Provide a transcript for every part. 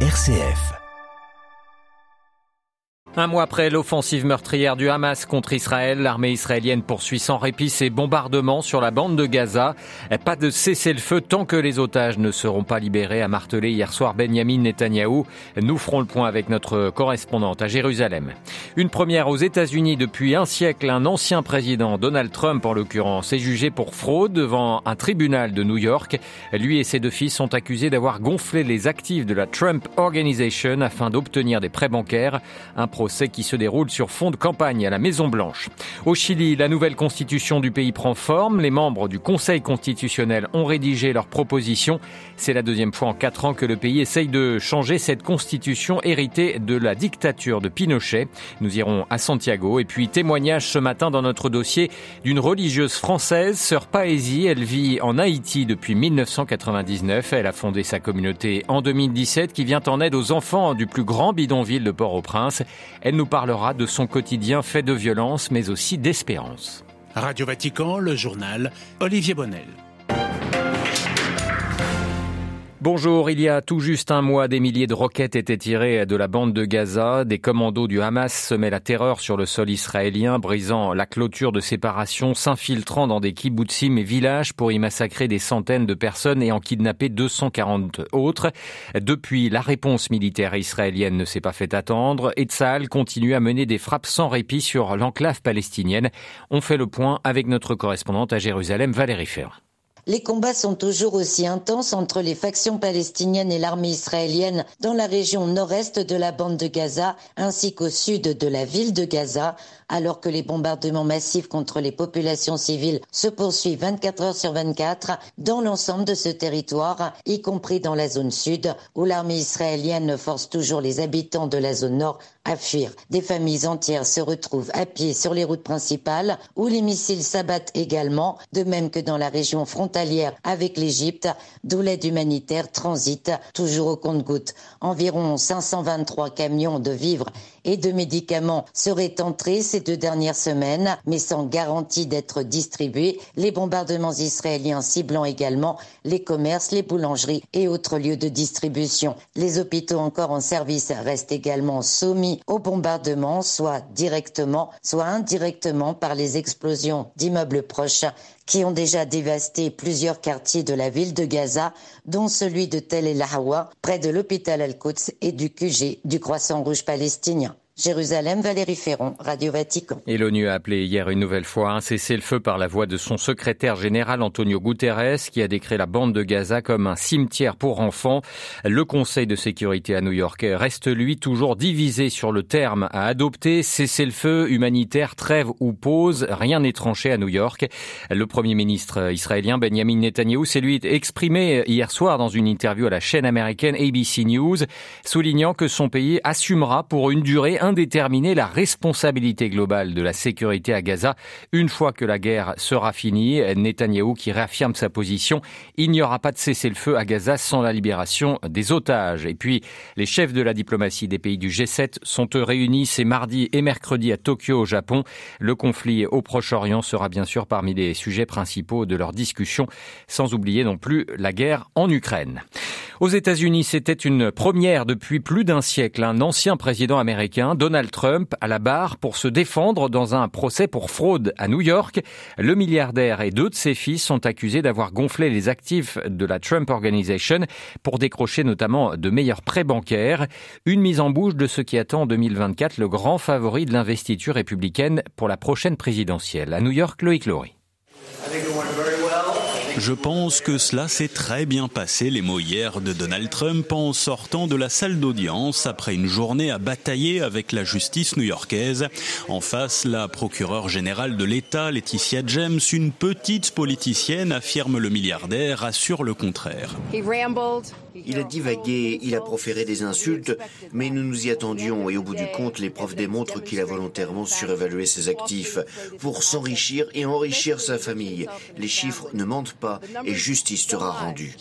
RCF. Un mois après l'offensive meurtrière du Hamas contre Israël, l'armée israélienne poursuit sans répit ses bombardements sur la bande de Gaza. Pas de cessez-le-feu tant que les otages ne seront pas libérés, a martelé hier soir Benjamin Netanyahou. Nous ferons le point avec notre correspondante à Jérusalem. Une première aux États-Unis depuis un siècle, un ancien président, Donald Trump en l'occurrence, est jugé pour fraude devant un tribunal de New York. Lui et ses deux fils sont accusés d'avoir gonflé les actifs de la Trump Organization afin d'obtenir des prêts bancaires. Un procès qui se déroule sur fond de campagne à la Maison Blanche. Au Chili, la nouvelle constitution du pays prend forme. Les membres du Conseil constitutionnel ont rédigé leurs propositions. C'est la deuxième fois en quatre ans que le pays essaye de changer cette constitution héritée de la dictature de Pinochet. Nous irons à Santiago et puis témoignage ce matin dans notre dossier d'une religieuse française, sœur Paesi. Elle vit en Haïti depuis 1999. Elle a fondé sa communauté en 2017 qui vient en aide aux enfants du plus grand bidonville de Port-au-Prince. Elle nous parlera de son quotidien fait de violence, mais aussi d'espérance. Radio Vatican, le journal Olivier Bonnel. Bonjour, il y a tout juste un mois, des milliers de roquettes étaient tirées de la bande de Gaza. Des commandos du Hamas semaient la terreur sur le sol israélien, brisant la clôture de séparation, s'infiltrant dans des kibbutzim et villages pour y massacrer des centaines de personnes et en kidnapper 240 autres. Depuis, la réponse militaire israélienne ne s'est pas fait attendre et Tzal continue à mener des frappes sans répit sur l'enclave palestinienne. On fait le point avec notre correspondante à Jérusalem, Valérie Ferrand. Les combats sont toujours aussi intenses entre les factions palestiniennes et l'armée israélienne dans la région nord-est de la bande de Gaza ainsi qu'au sud de la ville de Gaza, alors que les bombardements massifs contre les populations civiles se poursuivent 24 heures sur 24 dans l'ensemble de ce territoire, y compris dans la zone sud, où l'armée israélienne force toujours les habitants de la zone nord à fuir. Des familles entières se retrouvent à pied sur les routes principales, où les missiles s'abattent également, de même que dans la région frontalière avec l'Égypte, d'où l'aide humanitaire transite toujours au compte-gouttes. Environ 523 camions de vivres et de médicaments seraient entrés ces deux dernières semaines, mais sans garantie d'être distribués, les bombardements israéliens ciblant également les commerces, les boulangeries et autres lieux de distribution. Les hôpitaux encore en service restent également soumis aux bombardements, soit directement, soit indirectement par les explosions d'immeubles proches qui ont déjà dévasté plusieurs quartiers de la ville de Gaza, dont celui de Tel El Hawa, près de l'hôpital Al-Quds et du QG du Croissant Rouge palestinien. Jérusalem, Valérie Ferron, Radio Vatican. Et l'ONU a appelé hier une nouvelle fois à un cessez-le-feu par la voix de son secrétaire général Antonio Guterres, qui a décrit la bande de Gaza comme un cimetière pour enfants. Le Conseil de sécurité à New York reste, lui, toujours divisé sur le terme à adopter. Cessez-le-feu, humanitaire, trêve ou pause, rien n'est tranché à New York. Le premier ministre israélien Benjamin Netanyahu s'est lui exprimé hier soir dans une interview à la chaîne américaine ABC News, soulignant que son pays assumera pour une durée indéterminer la responsabilité globale de la sécurité à Gaza une fois que la guerre sera finie. Netanyahou qui réaffirme sa position. Il n'y aura pas de cessez-le-feu à Gaza sans la libération des otages. Et puis, les chefs de la diplomatie des pays du G7 sont réunis ces mardi et mercredi à Tokyo au Japon. Le conflit au Proche-Orient sera bien sûr parmi les sujets principaux de leur discussion, sans oublier non plus la guerre en Ukraine. Aux États-Unis, c'était une première depuis plus d'un siècle. Un ancien président américain, Donald Trump, à la barre pour se défendre dans un procès pour fraude à New York. Le milliardaire et deux de ses fils sont accusés d'avoir gonflé les actifs de la Trump Organization pour décrocher notamment de meilleurs prêts bancaires. Une mise en bouche de ce qui attend en 2024 le grand favori de l'investiture républicaine pour la prochaine présidentielle. À New York, Loïc Laurie. Je pense que cela s'est très bien passé, les mots hier de Donald Trump en sortant de la salle d'audience après une journée à batailler avec la justice new-yorkaise. En face, la procureure générale de l'État, Laetitia James, une petite politicienne, affirme le milliardaire, assure le contraire. Il a divagué, il a proféré des insultes, mais nous nous y attendions et au bout du compte, les preuves démontrent qu'il a volontairement surévalué ses actifs pour s'enrichir et enrichir sa famille. Les chiffres ne mentent pas et justice sera rendue.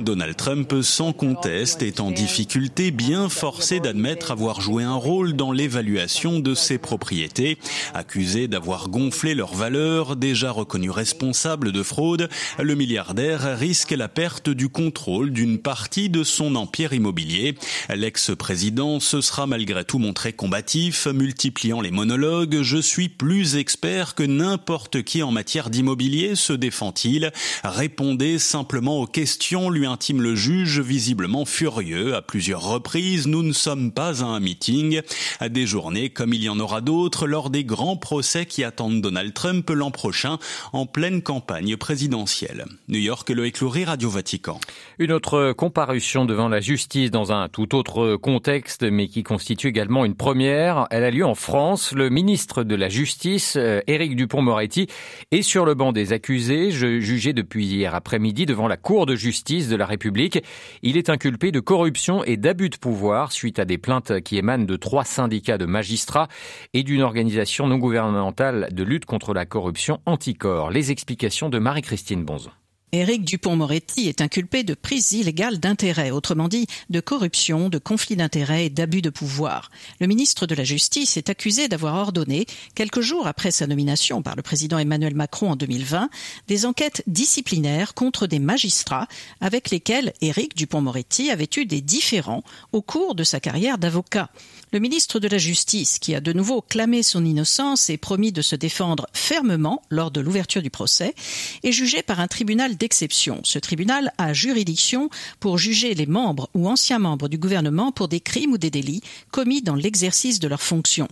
Donald Trump, sans conteste, est en difficulté, bien forcé d'admettre avoir joué un rôle dans l'évaluation de ses propriétés. Accusé d'avoir gonflé leurs valeurs, déjà reconnu responsable de fraude, le milliardaire risque la perte du contrôle d'une partie de son empire immobilier. L'ex-président se sera malgré tout montré combatif, multipliant les monologues. Je suis plus expert que n'importe qui en matière d'immobilier, se défend-il. Répondez simplement aux questions, lui intime le juge, visiblement furieux. À plusieurs reprises, nous ne sommes pas à un meeting. À des journées comme il y en aura d'autres lors des grands procès qui attendent Donald Trump l'an prochain en pleine campagne présidentielle. New York, Loïc Loury, Radio Vatican. Une autre comparution devant la justice dans un tout autre contexte, mais qui constitue également une première. Elle a lieu en France. Le ministre de la Justice, euh, Éric Dupont-Moretti, est sur le banc des accusés, jugé depuis hier après-midi devant la Cour de justice de la République. Il est inculpé de corruption et d'abus de pouvoir suite à des plaintes qui émanent de trois syndicats de magistrats et d'une organisation non gouvernementale de lutte contre la corruption Anticor. Les explications de Marie-Christine Bonzon. Éric Dupont-Moretti est inculpé de prise illégale d'intérêt, autrement dit de corruption, de conflit d'intérêts et d'abus de pouvoir. Le ministre de la Justice est accusé d'avoir ordonné, quelques jours après sa nomination par le président Emmanuel Macron en 2020, des enquêtes disciplinaires contre des magistrats avec lesquels Éric Dupont-Moretti avait eu des différends au cours de sa carrière d'avocat. Le ministre de la Justice, qui a de nouveau clamé son innocence et promis de se défendre fermement lors de l'ouverture du procès, est jugé par un tribunal d'exception. Ce tribunal a juridiction pour juger les membres ou anciens membres du gouvernement pour des crimes ou des délits commis dans l'exercice de leurs fonctions.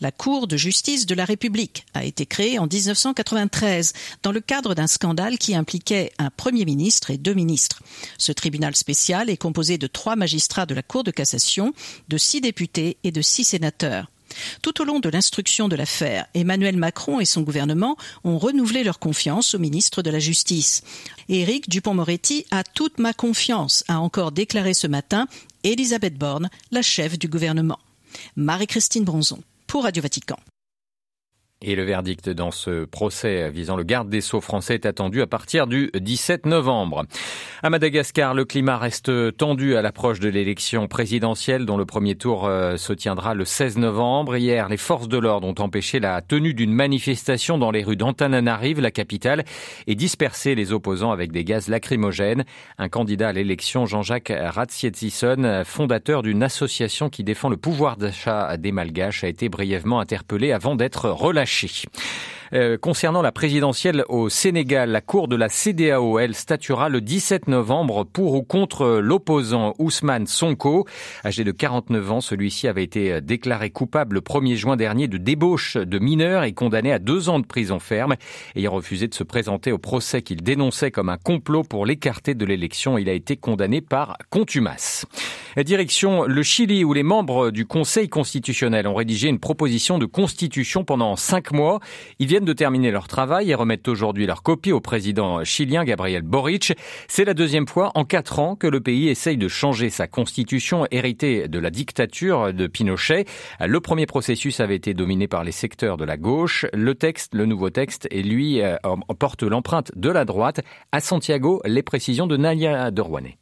La Cour de justice de la République a été créée en 1993 dans le cadre d'un scandale qui impliquait un Premier ministre et deux ministres. Ce tribunal spécial est composé de trois magistrats de la Cour de cassation, de six députés et de six sénateurs. Tout au long de l'instruction de l'affaire, Emmanuel Macron et son gouvernement ont renouvelé leur confiance au ministre de la Justice. Éric Dupont-Moretti a toute ma confiance, a encore déclaré ce matin Elisabeth Borne, la chef du gouvernement. Marie-Christine Bronzon pour Radio Vatican. Et le verdict dans ce procès visant le garde des Sceaux français est attendu à partir du 17 novembre. À Madagascar, le climat reste tendu à l'approche de l'élection présidentielle dont le premier tour euh, se tiendra le 16 novembre. Hier, les forces de l'ordre ont empêché la tenue d'une manifestation dans les rues d'Antananarive, la capitale, et dispersé les opposants avec des gaz lacrymogènes. Un candidat à l'élection, Jean-Jacques Ratsietsison, fondateur d'une association qui défend le pouvoir d'achat des Malgaches, a été brièvement interpellé avant d'être relâché. fleischig. Euh, concernant la présidentielle au Sénégal, la Cour de la CDAO, elle, statuera le 17 novembre pour ou contre l'opposant Ousmane Sonko. Âgé de 49 ans, celui-ci avait été déclaré coupable le 1er juin dernier de débauche de mineurs et condamné à deux ans de prison ferme. Ayant refusé de se présenter au procès qu'il dénonçait comme un complot pour l'écarter de l'élection, il a été condamné par contumace. Direction le Chili où les membres du Conseil constitutionnel ont rédigé une proposition de constitution pendant cinq mois. De terminer leur travail et remettent aujourd'hui leur copie au président chilien Gabriel Boric. C'est la deuxième fois en quatre ans que le pays essaye de changer sa constitution héritée de la dictature de Pinochet. Le premier processus avait été dominé par les secteurs de la gauche. Le texte, le nouveau texte, et lui euh, porte l'empreinte de la droite. À Santiago, les précisions de Nalia de Rouanet.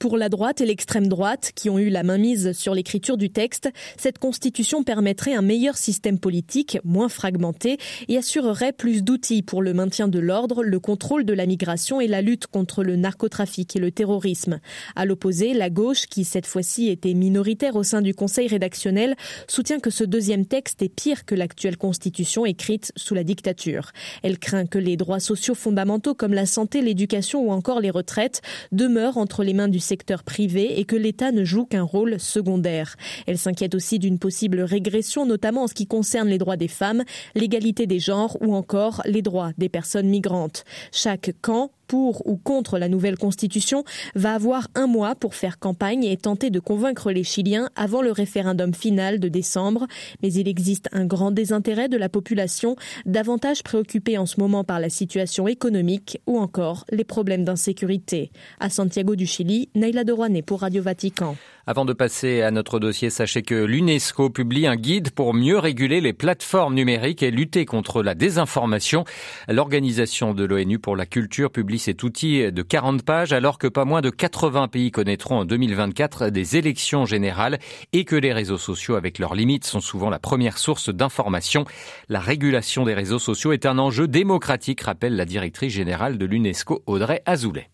Pour la droite et l'extrême droite, qui ont eu la main mise sur l'écriture du texte, cette constitution permettrait un meilleur système politique, moins fragmenté, et assurerait plus d'outils pour le maintien de l'ordre, le contrôle de la migration et la lutte contre le narcotrafic et le terrorisme. À l'opposé, la gauche, qui cette fois-ci était minoritaire au sein du Conseil rédactionnel, soutient que ce deuxième texte est pire que l'actuelle constitution écrite sous la dictature. Elle craint que les droits sociaux fondamentaux comme la santé, l'éducation ou encore les retraites demeurent entre les mains du secteur privé et que l'État ne joue qu'un rôle secondaire. Elle s'inquiète aussi d'une possible régression, notamment en ce qui concerne les droits des femmes, l'égalité des genres ou encore les droits des personnes migrantes. Chaque camp pour ou contre la nouvelle constitution va avoir un mois pour faire campagne et tenter de convaincre les Chiliens avant le référendum final de décembre. Mais il existe un grand désintérêt de la population, davantage préoccupée en ce moment par la situation économique ou encore les problèmes d'insécurité. À Santiago du Chili, Naila Dorouane pour Radio Vatican. Avant de passer à notre dossier, sachez que l'UNESCO publie un guide pour mieux réguler les plateformes numériques et lutter contre la désinformation. L'organisation de l'ONU pour la culture publie cet outil de 40 pages alors que pas moins de 80 pays connaîtront en 2024 des élections générales et que les réseaux sociaux avec leurs limites sont souvent la première source d'information. La régulation des réseaux sociaux est un enjeu démocratique, rappelle la directrice générale de l'UNESCO Audrey Azoulay.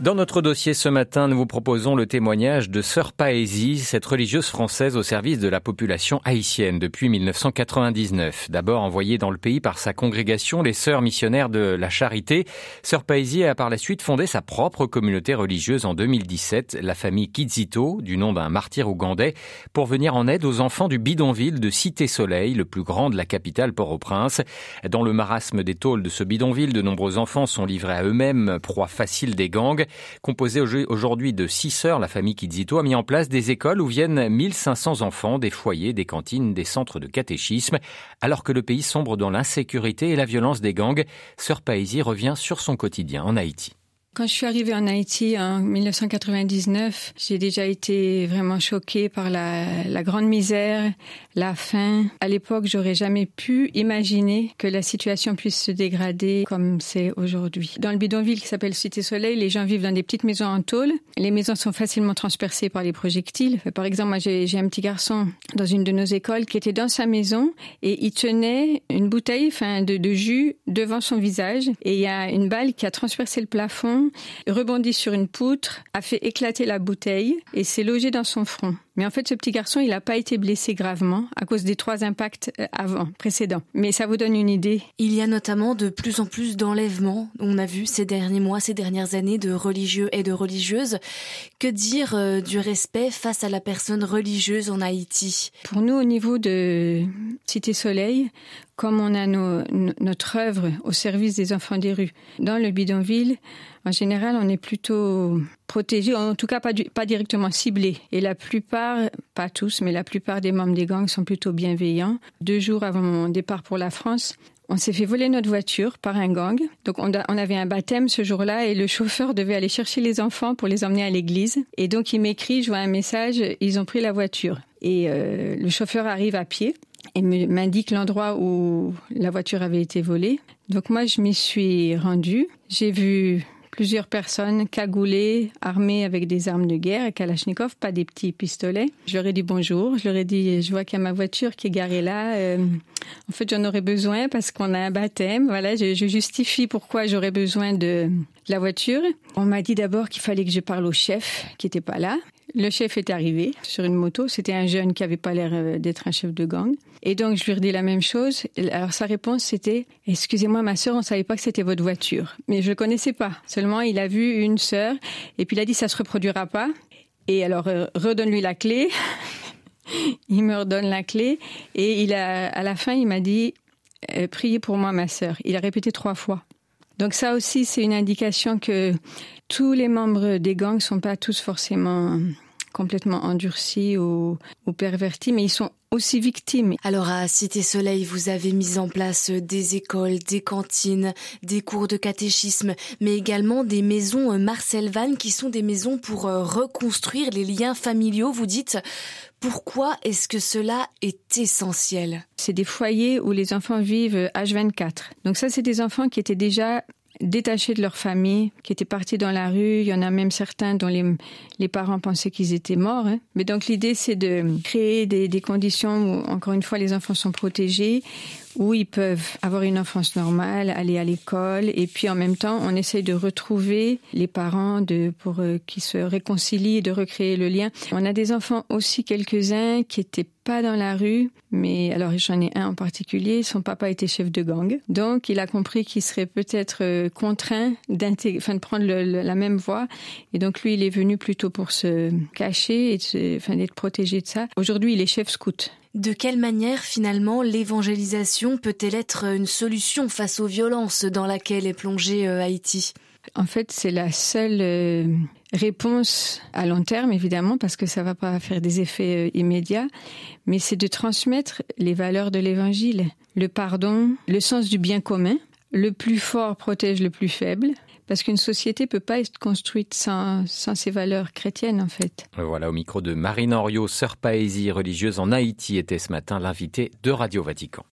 Dans notre dossier ce matin, nous vous proposons le témoignage de Sœur Paésie, cette religieuse française au service de la population haïtienne depuis 1999. D'abord envoyée dans le pays par sa congrégation, les Sœurs missionnaires de la Charité, Sœur Paésie a par la suite fondé sa propre communauté religieuse en 2017, la famille Kizito, du nom d'un martyr ougandais, pour venir en aide aux enfants du bidonville de Cité Soleil, le plus grand de la capitale Port-au-Prince. Dans le marasme des tôles de ce bidonville, de nombreux enfants sont livrés à eux-mêmes, proie facile des gangs. Composée aujourd'hui de six sœurs, la famille Kizito a mis en place des écoles où viennent 1500 enfants, des foyers, des cantines, des centres de catéchisme. Alors que le pays sombre dans l'insécurité et la violence des gangs, Sœur Paésie revient sur son quotidien en Haïti. Quand je suis arrivée en Haïti en 1999, j'ai déjà été vraiment choquée par la, grande misère, la faim. À l'époque, j'aurais jamais pu imaginer que la situation puisse se dégrader comme c'est aujourd'hui. Dans le bidonville qui s'appelle Cité Soleil, les gens vivent dans des petites maisons en tôle. Les maisons sont facilement transpercées par les projectiles. Par exemple, moi, j'ai un petit garçon dans une de nos écoles qui était dans sa maison et il tenait une bouteille enfin, de jus devant son visage et il y a une balle qui a transpercé le plafond rebondit sur une poutre, a fait éclater la bouteille et s'est logé dans son front. Mais en fait, ce petit garçon, il n'a pas été blessé gravement à cause des trois impacts euh, avant, précédents. Mais ça vous donne une idée. Il y a notamment de plus en plus d'enlèvements. On a vu ces derniers mois, ces dernières années de religieux et de religieuses. Que dire euh, du respect face à la personne religieuse en Haïti? Pour nous, au niveau de Cité Soleil, comme on a notre œuvre au service des enfants des rues dans le bidonville, en général, on est plutôt protégé, en tout cas pas, directement ciblé. Et la plupart, pas tous, mais la plupart des membres des gangs sont plutôt bienveillants. Deux jours avant mon départ pour la France, on s'est fait voler notre voiture par un gang. Donc on, on avait un baptême ce jour-là et le chauffeur devait aller chercher les enfants pour les emmener à l'église. Et donc il m'écrit, je vois un message, ils ont pris la voiture. Et euh, le chauffeur arrive à pied et m'indique l'endroit où la voiture avait été volée. Donc moi, je m'y suis rendue. J'ai vu plusieurs personnes cagoulées, armées avec des armes de guerre et Kalachnikov, pas des petits pistolets. Je leur ai dit bonjour. Je leur ai dit, je vois qu'il y a ma voiture qui est garée là. Euh, en fait, j'en aurais besoin parce qu'on a un baptême. Voilà, je, justifie pourquoi j'aurais besoin de la voiture. On m'a dit d'abord qu'il fallait que je parle au chef qui était pas là. Le chef est arrivé sur une moto. C'était un jeune qui avait pas l'air euh, d'être un chef de gang. Et donc, je lui ai dit la même chose. Alors, sa réponse, c'était, excusez-moi, ma sœur, on savait pas que c'était votre voiture. Mais je le connaissais pas. Seulement, il a vu une sœur. Et puis, il a dit, ça se reproduira pas. Et alors, euh, redonne-lui la clé. il me redonne la clé. Et il a, à la fin, il m'a dit, euh, priez pour moi, ma sœur. Il a répété trois fois. Donc ça aussi, c'est une indication que tous les membres des gangs sont pas tous forcément complètement endurcis ou, ou pervertis, mais ils sont aussi victimes. Alors à Cité Soleil, vous avez mis en place des écoles, des cantines, des cours de catéchisme, mais également des maisons Marcel Van qui sont des maisons pour euh, reconstruire les liens familiaux. Vous dites pourquoi est-ce que cela est essentiel? C'est des foyers où les enfants vivent H24. Donc ça, c'est des enfants qui étaient déjà détachés de leur famille, qui étaient partis dans la rue. Il y en a même certains dont les, les parents pensaient qu'ils étaient morts. Hein. Mais donc l'idée, c'est de créer des, des conditions où, encore une fois, les enfants sont protégés, où ils peuvent avoir une enfance normale, aller à l'école, et puis en même temps, on essaye de retrouver les parents de, pour euh, qu'ils se réconcilient de recréer le lien. On a des enfants aussi quelques-uns qui étaient pas dans la rue, mais alors j'en ai un en particulier, son papa était chef de gang, donc il a compris qu'il serait peut-être euh, contraint enfin, de prendre la même voie, et donc lui il est venu plutôt pour se cacher et d'être protégé de ça. Aujourd'hui il est chef scout. De quelle manière finalement l'évangélisation peut-elle être une solution face aux violences dans laquelle est plongée euh, Haïti? En fait, c'est la seule euh, réponse à long terme, évidemment, parce que ça va pas faire des effets euh, immédiats, mais c'est de transmettre les valeurs de l'évangile, le pardon, le sens du bien commun, le plus fort protège le plus faible, parce qu'une société peut pas être construite sans, sans ses valeurs chrétiennes, en fait. Voilà, au micro de Marine Henriot, sœur Paésie religieuse en Haïti, était ce matin l'invité de Radio Vatican.